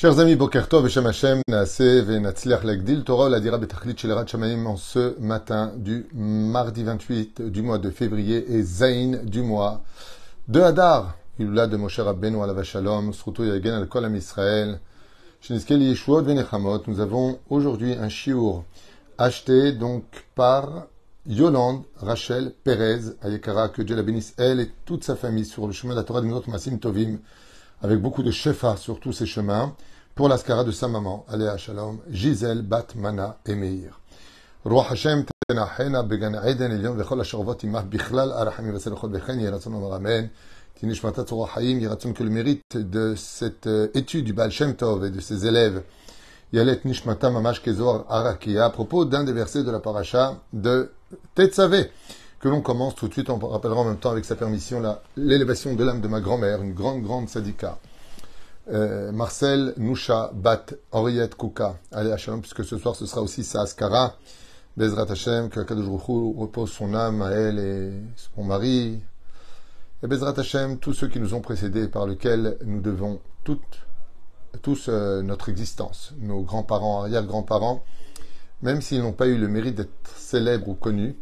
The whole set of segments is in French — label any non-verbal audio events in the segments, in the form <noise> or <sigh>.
Chers amis, Boker Tov, Beshem Hashem, Naaseh, Venatzliach Legdil, Torah, la dira Betachlit Shelerat Shamaim en ce matin du mardi 28 du mois de février et Zain du mois de Hadar, Ilula de Moshe Rabbeinu Alav Shalom, Sruto Yagen al Kol Am Israël, Shinizkel Yeshuot Venechamot. Nous avons aujourd'hui un shiur acheté donc par Yolande Rachel Perez Ayekara, que Dieu la bénisse elle et toute sa famille sur le chemin de la Torah de Masim Tovim, avec beaucoup de shefa sur tous ces chemins, pour l'ascara de sa maman, Aléa Shalom, Gisèle Bat Mana et Meir. Roi Hashem tenachena began Eden Elion vechol ashervot imah bichlal arachamim vesel chol bechen yeratzon omar amen. Tinishmatat Roi Haïm, yeratzon que le mérite de cette étude du Baal Shem Tov et de ses élèves, Yalet Nishmata Mamash Kezor Arakia, à propos d'un que l'on commence tout de suite, on rappellera en même temps avec sa permission l'élévation de l'âme de ma grand-mère, une grande, grande sadika. Euh, Marcel Nusha Bat Henriette Kouka, allez à Shalom, puisque ce soir ce sera aussi sa Askara, Bezrat Hashem, que Kadosh repose son âme à elle et son mari, et Bezrat Hashem, tous ceux qui nous ont précédés, par lesquels nous devons tous euh, notre existence, nos grands-parents, arrière-grands-parents, même s'ils n'ont pas eu le mérite d'être célèbres ou connus,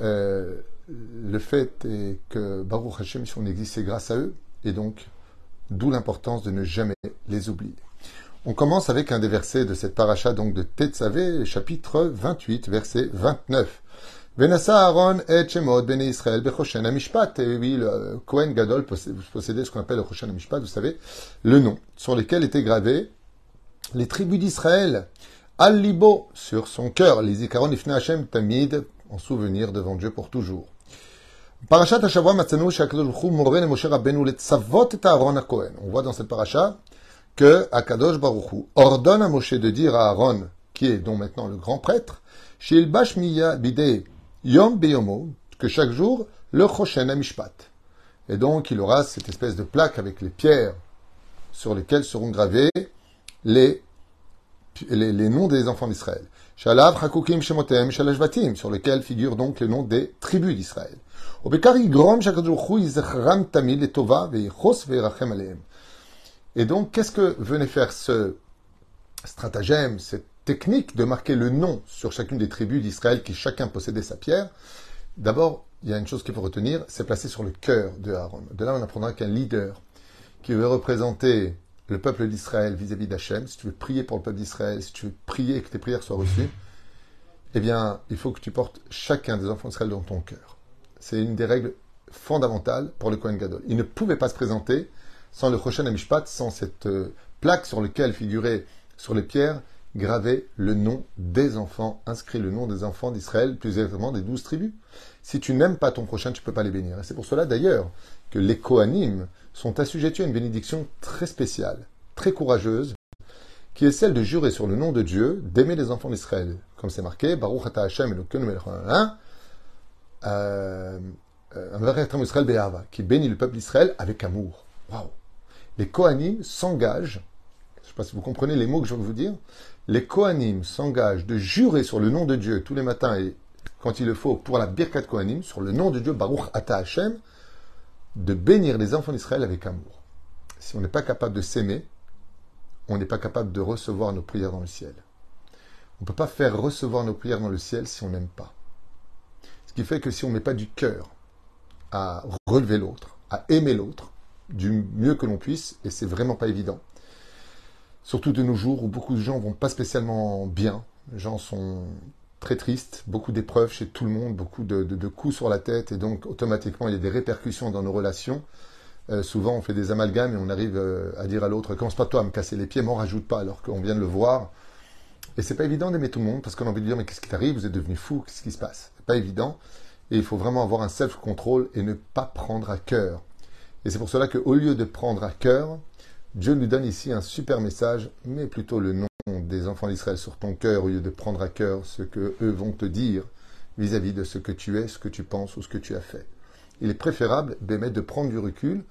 euh, le fait est que Baruch Hashem, si on existe, c'est grâce à eux, et donc, d'où l'importance de ne jamais les oublier. On commence avec un des versets de cette paracha, donc de Tetzavé, chapitre 28, verset 29. Venassa Aaron et Shemot ben Israël bechoshen amishpat. Et oui, le Kohen Gadol possé- possédait ce qu'on appelle le Choshen amishpat, vous savez, le nom, sur lequel étaient gravés les tribus d'Israël. Al-Libo, sur son cœur, les Ikaron Ifne Hashem Tamid, en souvenir devant Dieu pour toujours. Parashat Hashavua Moren et Moshe Rabbeinu et Aaron. On voit dans cette paracha que Akadosh Baruch Hu ordonne à Moshe de dire à Aaron, qui est donc maintenant le grand prêtre, Shil Bashmiya Yom Beyomo, que chaque jour, le Choshen Amishpat. Et donc, il aura cette espèce de plaque avec les pierres sur lesquelles seront gravés les, les noms des enfants d'Israël. Shalav Hakukim Shemotem Shalashvatim, sur lequel figurent donc les noms des tribus d'Israël. Et donc, qu'est-ce que venait faire ce stratagème, cette technique de marquer le nom sur chacune des tribus d'Israël qui chacun possédait sa pierre? D'abord, il y a une chose qu'il faut retenir, c'est placé sur le cœur de Aaron. De là, on apprendra qu'un leader qui veut représenter le peuple d'Israël vis-à-vis d'Hachem, si tu veux prier pour le peuple d'Israël, si tu veux prier et que tes prières soient reçues, eh bien, il faut que tu portes chacun des enfants d'Israël dans ton cœur. C'est une des règles fondamentales pour le Kohen Gadol. Il ne pouvait pas se présenter sans le Choshen Amishpat, sans cette euh, plaque sur laquelle figurait sur les pierres gravé le nom des enfants, inscrit le nom des enfants d'Israël, plus exactement des douze tribus. Si tu n'aimes pas ton prochain, tu ne peux pas les bénir. Et c'est pour cela d'ailleurs que les Kohanim sont assujettis à une bénédiction très spéciale, très courageuse, qui est celle de jurer sur le nom de Dieu, d'aimer les enfants d'Israël. Comme c'est marqué, Baruch ata Hashem euh, euh, Israël be'ahava, qui bénit le peuple d'Israël avec amour. Waouh Les Kohanim s'engagent, je ne sais pas si vous comprenez les mots que je viens de vous dire, les Kohanim s'engagent de jurer sur le nom de Dieu tous les matins et quand il le faut pour la Birkat Kohanim, sur le nom de Dieu, Baruch ata Hashem, de bénir les enfants d'Israël avec amour. Si on n'est pas capable de s'aimer, on n'est pas capable de recevoir nos prières dans le ciel. On ne peut pas faire recevoir nos prières dans le ciel si on n'aime pas. Ce qui fait que si on ne met pas du cœur à relever l'autre, à aimer l'autre, du mieux que l'on puisse, et c'est vraiment pas évident. Surtout de nos jours où beaucoup de gens vont pas spécialement bien, les gens sont très tristes, beaucoup d'épreuves chez tout le monde, beaucoup de coups sur la tête, et donc automatiquement il y a des répercussions dans nos relations. Euh, souvent on fait des amalgames et on arrive euh, à dire à l'autre commence pas toi à me casser les pieds, m'en rajoute pas alors qu'on vient de le voir. Et c'est pas évident d'aimer tout le monde parce qu'on a envie de dire mais qu'est-ce qui t'arrive, vous êtes devenu fou, qu'est-ce qui se passe? C'est pas évident. Et il faut vraiment avoir un self-control et ne pas prendre à cœur. Et c'est pour cela qu'au lieu de prendre à cœur, Dieu nous donne ici un super message, mais plutôt le nom des enfants d'Israël sur ton cœur, au lieu de prendre à cœur ce que eux vont te dire vis-à-vis de ce que tu es, ce que tu penses ou ce que tu as fait. Il est préférable d'aimer, de prendre du recul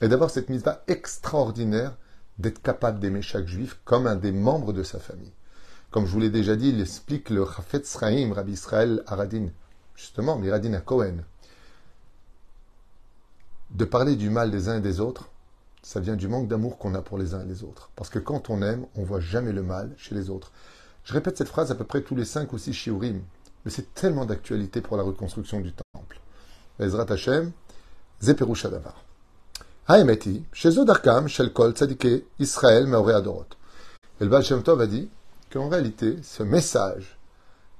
et d'avoir cette mise extraordinaire d'être capable d'aimer chaque juif comme un des membres de sa famille. Comme je vous l'ai déjà dit, il explique le Chafet Sraim, Rabbi Israël Aradin, justement, Miradin à Cohen, de parler du mal des uns et des autres, ça vient du manque d'amour qu'on a pour les uns et les autres. Parce que quand on aime, on voit jamais le mal chez les autres. Je répète cette phrase à peu près tous les cinq ou six shiurim, mais c'est tellement d'actualité pour la reconstruction du temple. Ezrat Hashem, Zeperush Adavar. Haemeti, chez Zodarkam, Shel Kol, Tzadike, Israël, Meore Adorot. Et le Baal Shem Tov a dit qu'en réalité, ce message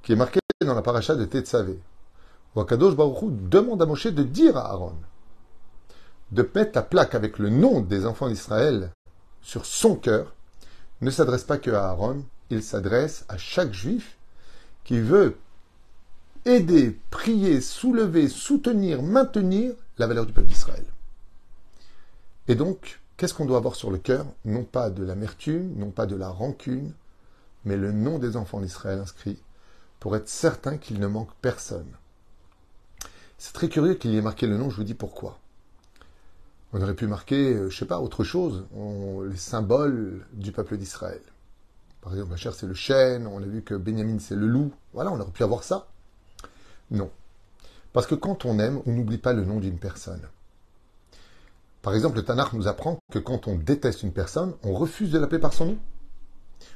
qui est marqué dans la paracha de Tetzavé, où Akadosh Baruch Hu demande à Moshe de dire à Aaron, de mettre la plaque avec le nom des enfants d'Israël sur son cœur, ne s'adresse pas que à Aaron, il s'adresse à chaque juif qui veut aider, prier, soulever, soutenir, maintenir la valeur du peuple d'Israël. Et donc, qu'est-ce qu'on doit avoir sur le cœur? Non pas de l'amertume, non pas de la rancune, mais le nom des enfants d'Israël inscrit pour être certain qu'il ne manque personne. C'est très curieux qu'il y ait marqué le nom, je vous dis pourquoi. On aurait pu marquer, euh, je sais pas, autre chose, les symboles du peuple d'Israël. Par exemple, Macher c'est le chêne, on a vu que Benjamin c'est le loup. Voilà, on aurait pu avoir ça. Non. Parce que quand on aime, on n'oublie pas le nom d'une personne. Par exemple, le Tanakh nous apprend que quand on déteste une personne, on refuse de l'appeler par son nom.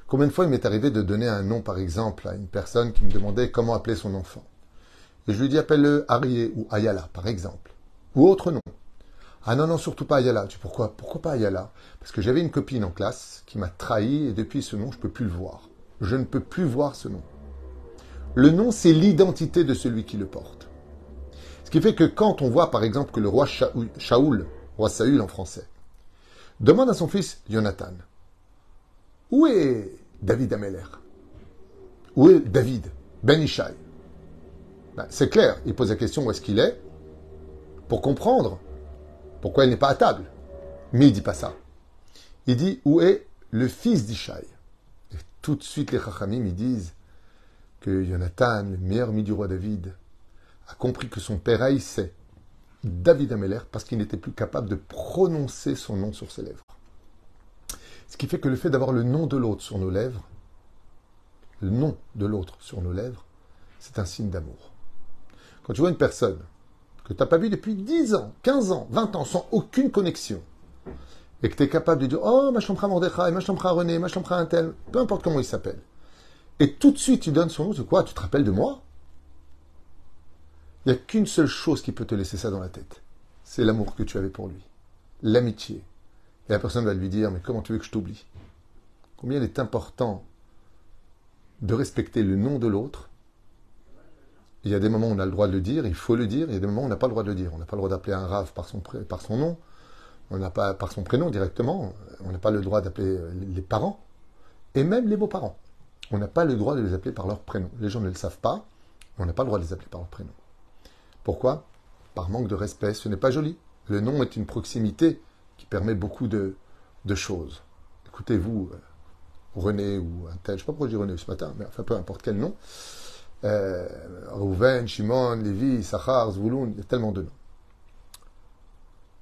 Combien de fois il m'est arrivé de donner un nom, par exemple, à une personne qui me demandait comment appeler son enfant Et je lui dis appelle-le Arié ou Ayala, par exemple. Ou autre nom. Ah non, non, surtout pas Ayala. Pourquoi Pourquoi pas Ayala? Parce que j'avais une copine en classe qui m'a trahi et depuis ce nom, je ne peux plus le voir. Je ne peux plus voir ce nom. Le nom, c'est l'identité de celui qui le porte. Ce qui fait que quand on voit, par exemple, que le roi Shaoul, roi Saül en français, demande à son fils Jonathan, où est David Ameller? Où est David Ben Ishai ben, C'est clair, il pose la question où est-ce qu'il est? Pour comprendre pourquoi il n'est pas à table? Mais il dit pas ça. Il dit où est le fils d'Ishaï Et tout de suite, les Chachamim, ils disent que Jonathan, le meilleur ami du roi David, a compris que son père haïssait David Ameller parce qu'il n'était plus capable de prononcer son nom sur ses lèvres. Ce qui fait que le fait d'avoir le nom de l'autre sur nos lèvres, le nom de l'autre sur nos lèvres, c'est un signe d'amour. Quand tu vois une personne que tu n'as pas vu depuis 10 ans, 15 ans, 20 ans, sans aucune connexion, et que tu es capable de dire Oh, ma chambre Mordechai, ma chambre René, ma chambre un tel, peu importe comment il s'appelle, et tout de suite tu donnes son nom, c'est quoi Tu te rappelles de moi? Il n'y a qu'une seule chose qui peut te laisser ça dans la tête. C'est l'amour que tu avais pour lui, l'amitié. Et la personne va lui dire Mais comment tu veux que je t'oublie? Combien il est important de respecter le nom de l'autre il y a des moments où on a le droit de le dire, il faut le dire, il y a des moments où on n'a pas le droit de le dire. On n'a pas le droit d'appeler un rave par son, nom, on n'a pas par son prénom directement, on n'a pas le droit d'appeler euh, les parents, et même les beaux-parents. On n'a pas le droit de les appeler par leur prénom. Les gens ne le savent pas, on n'a pas le droit de les appeler par leur prénom. Pourquoi? Par manque de respect, ce n'est pas joli. Le nom est une proximité qui permet beaucoup de, choses. Écoutez-vous, euh, René ou un tel, je ne sais pas pourquoi je dis René ce matin, mais enfin peu importe quel nom, euh, Rouven, Shimon, Lévi, Sachar, Zvouloun, il y a tellement de noms.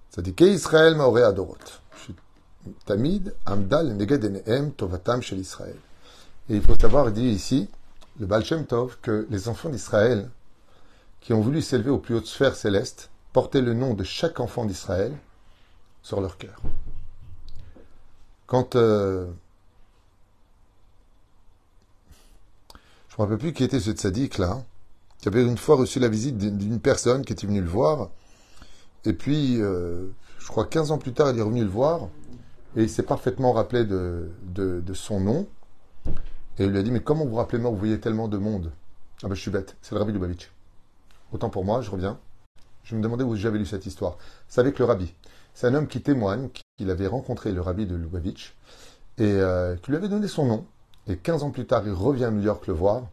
Ça dit Israël Maoré Adorot. Tamid, Amdal, Neged Tovatam chez l'Israël. Et il faut savoir, dit ici, le Baal Shem Tov, que les enfants d'Israël, qui ont voulu s'élever aux plus hautes sphères célestes, portaient le nom de chaque enfant d'Israël sur leur cœur. Quand euh, je ne me rappelle plus qui était ce tzaddik là, qui avait une fois reçu la visite d'une personne qui était venue le voir. Et puis, euh, je crois 15 ans plus tard, il est revenu le voir. Et il s'est parfaitement rappelé de, son nom. Et il lui a dit, mais comment vous rappelez moi, vous voyez tellement de monde Ah ben je suis bête, c'est le rabbi Lubavitch. Autant pour moi, je reviens. Je me demandais où j'avais lu cette histoire. C'est avec le rabbi. C'est un homme qui témoigne qu'il avait rencontré le rabbi de Lubavitch et euh, qui lui avait donné son nom. Et 15 ans plus tard, il revient à New York le voir.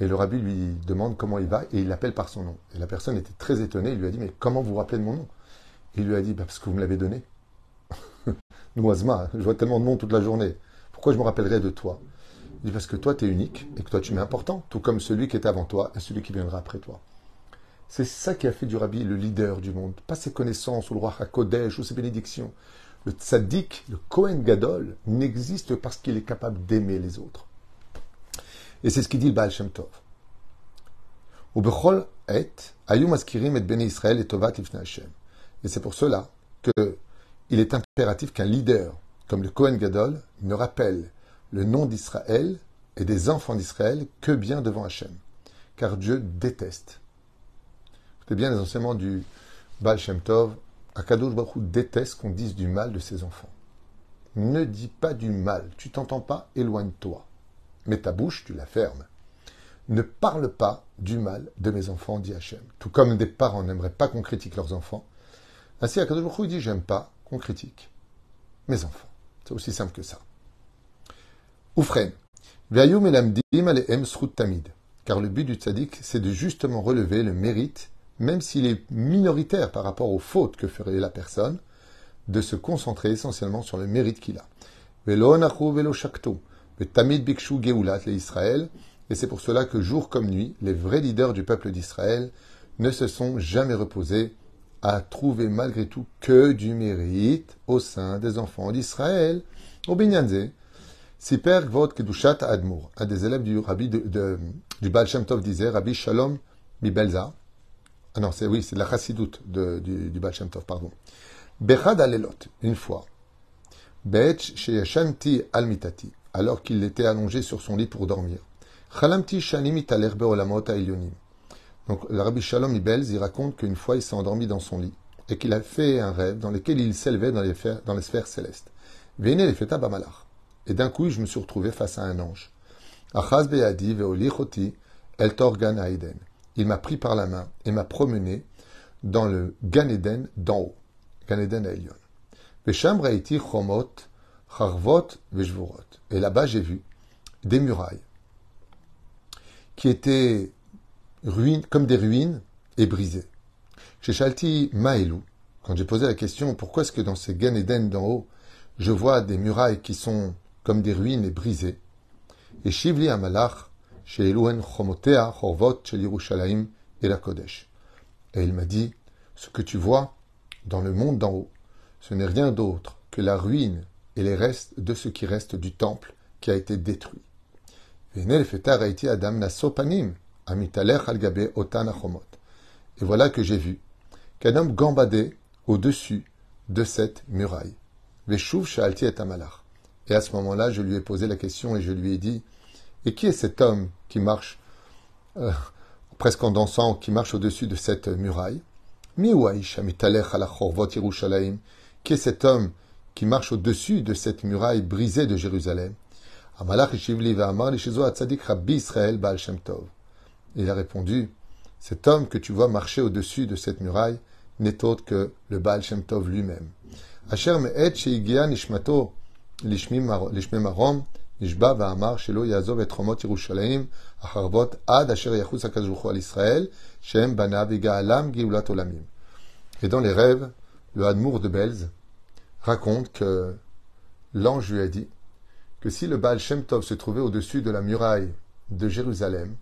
Et le rabbi lui demande comment il va et il l'appelle par son nom. Et la personne était très étonnée. Il lui a dit Mais comment vous vous rappelez de mon nom? Il lui a dit bah, Parce que vous me l'avez donné. <laughs> Noisma, je vois tellement de monde toute la journée. Pourquoi je me rappellerai de toi? Il dit Parce que toi, tu es unique et que toi, tu m'es important, tout comme celui qui était avant toi et celui qui viendra après toi. C'est ça qui a fait du rabbi le leader du monde. Pas ses connaissances ou le roi HaKodesh ou ses bénédictions. Le tzaddik, le Kohen Gadol, n'existe parce qu'il est capable d'aimer les autres. Et c'est ce qu'il dit le Baal Shem Tov. et c'est pour cela que il est impératif qu'un leader, comme le Kohen Gadol, ne rappelle le nom d'Israël et des enfants d'Israël que bien devant Hachem. Car Dieu déteste. Écoutez bien les enseignements du Baal Shem Tov. Akadosh déteste qu'on dise du mal de ses enfants. Ne dis pas du mal. Tu t'entends pas, éloigne-toi. Mais ta bouche, tu la fermes. Ne parle pas du mal de mes enfants, dit Hachem. Tout comme des parents n'aimeraient pas qu'on critique leurs enfants. Ainsi, Akadosh dit J'aime pas qu'on critique mes enfants. C'est aussi simple que ça. Oufren. Car le but du tzaddik, c'est de justement relever le mérite, même s'il est minoritaire par rapport aux fautes que ferait la personne, de se concentrer essentiellement sur le mérite qu'il a. Et c'est pour cela que jour comme nuit, les vrais leaders du peuple d'Israël ne se sont jamais reposés à trouver malgré tout que du mérite au sein des enfants d'Israël. Au Binyanze, Siper Gvot Kedushat Admour, un des élèves du rabbi du Baal Shem Tov disait, Rabbi Shalom Mibelza. Ah non, c'est oui, c'est la chassidoute du, du pardon. Bechad Alelot, une fois. Bech Sheyashanti Almitati, alors qu'il était allongé sur son lit pour dormir. Chalamti Shanim Italerbe Olamot Ailyonim. Donc, le Rabbi Shalom Ibelz, il raconte qu'une fois, il s'est endormi dans son lit et qu'il a fait un rêve dans lequel il s'élevait dans les, sphères célestes. Véné les feta. Et d'un coup, je me suis retrouvé face à un ange. Achaz be'adi ve'olichoti el torgan. Il m'a pris par la main et m'a promené dans le Gan Eden d'en haut. Gan Eden charvot ve'jvurot. Et là-bas, j'ai vu des murailles qui étaient ruines, comme des ruines et brisées. Chez Shalti Maelou, quand j'ai posé la question pourquoi est-ce que dans ces Gan Eden d'en haut, je vois des murailles qui sont comme des ruines et brisées, et Shivli Amalach, et la Kodesh. Et il m'a dit, ce que tu vois dans le monde d'en haut, ce n'est rien d'autre que la ruine et les restes de ce qui reste du temple qui a été détruit. Et voilà que j'ai vu qu'un homme gambadait au-dessus de cette muraille. Et à ce moment-là, je lui ai posé la question et je lui ai dit Et qui est cet homme qui marche, euh, presque en dansant, qui marche au-dessus de cette muraille? Qui est cet homme qui marche au-dessus de cette muraille brisée de Jérusalem? Il a répondu, cet homme que tu vois marcher au-dessus de cette muraille n'est autre que le Baal Shem Tov lui-même. Et. Et dans les rêves, le Hadmour de Belz raconte que l'ange lui a dit que si le Baal Shem Tov se trouvait au-dessus de la muraille de Jérusalem,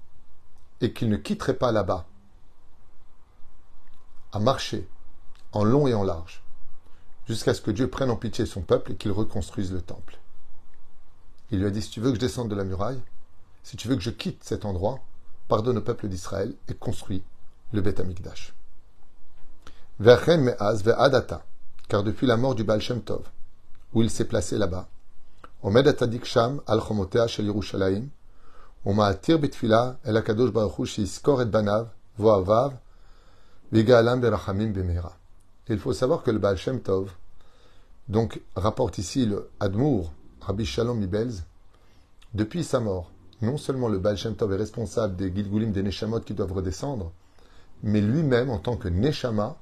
et qu'il ne quitterait pas là-bas à marcher en long et en large jusqu'à ce que Dieu prenne en pitié son peuple et qu'il reconstruise le temple. Il lui a dit, si tu veux que je descende de la muraille, si tu veux que je quitte cet endroit, pardonne au peuple d'Israël et construis le Beth Amikdash. car depuis la mort du Baal Shem Tov, où il s'est placé là-bas, Omed al shel Yerushalayim, il faut savoir que le Baal Shem Tov, donc rapporte ici le Admour, Rabbi Shalom Ibelz, depuis sa mort, non seulement le Baal Shem Tov est responsable des Gilgulim, des Neshamot qui doivent redescendre, mais lui-même, en tant que Neshama,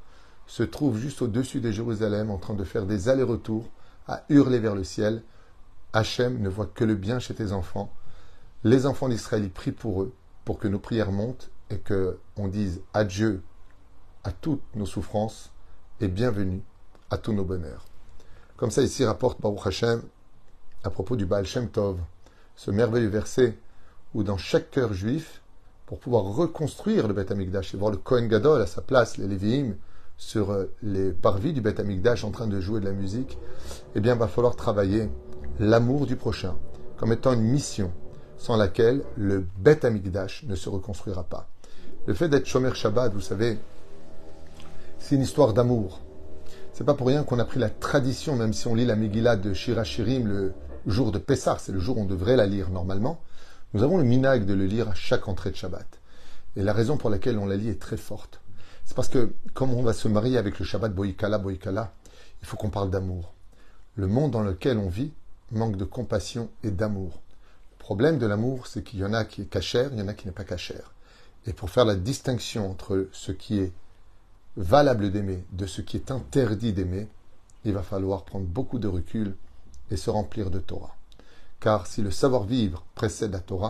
se trouve juste au-dessus de Jérusalem en train de faire des allers-retours, à hurler vers le ciel. Hachem ne voit que le bien chez tes enfants les enfants d'Israël prient pour eux, pour que nos prières montent et que on dise adieu à toutes nos souffrances et bienvenue à tous nos bonheurs. Comme ça, ici rapporte Baruch Hashem à propos du Baal Shem Tov, ce merveilleux verset où dans chaque cœur juif, pour pouvoir reconstruire le Beth Amikdash et voir le Kohen Gadol à sa place, les Lévi'im, sur euh, les parvis du Beth Amikdash en train de jouer de la musique, eh bien, va falloir travailler l'amour du prochain comme étant une mission sans laquelle le Beth Amikdash ne se reconstruira pas. Le fait d'être Shomer Shabbat, vous savez, c'est une histoire d'amour. C'est pas pour rien qu'on a pris la tradition, même si on lit la Megillah de Shirachirim le jour de Pessah, c'est le jour où on devrait la lire normalement. Nous avons le minag de le lire à chaque entrée de Shabbat. Et la raison pour laquelle on la lit est très forte. C'est parce que, comme on va se marier avec le Shabbat Boïkala, Boïkala, il faut qu'on parle d'amour. Le monde dans lequel on vit manque de compassion et d'amour. Le problème de l'amour, c'est qu'il y en a qui est cachère, il y en a qui n'est pas cachère. Et pour faire la distinction entre ce qui est valable d'aimer de ce qui est interdit d'aimer, il va falloir prendre beaucoup de recul et se remplir de Torah. Car si le savoir-vivre précède la Torah,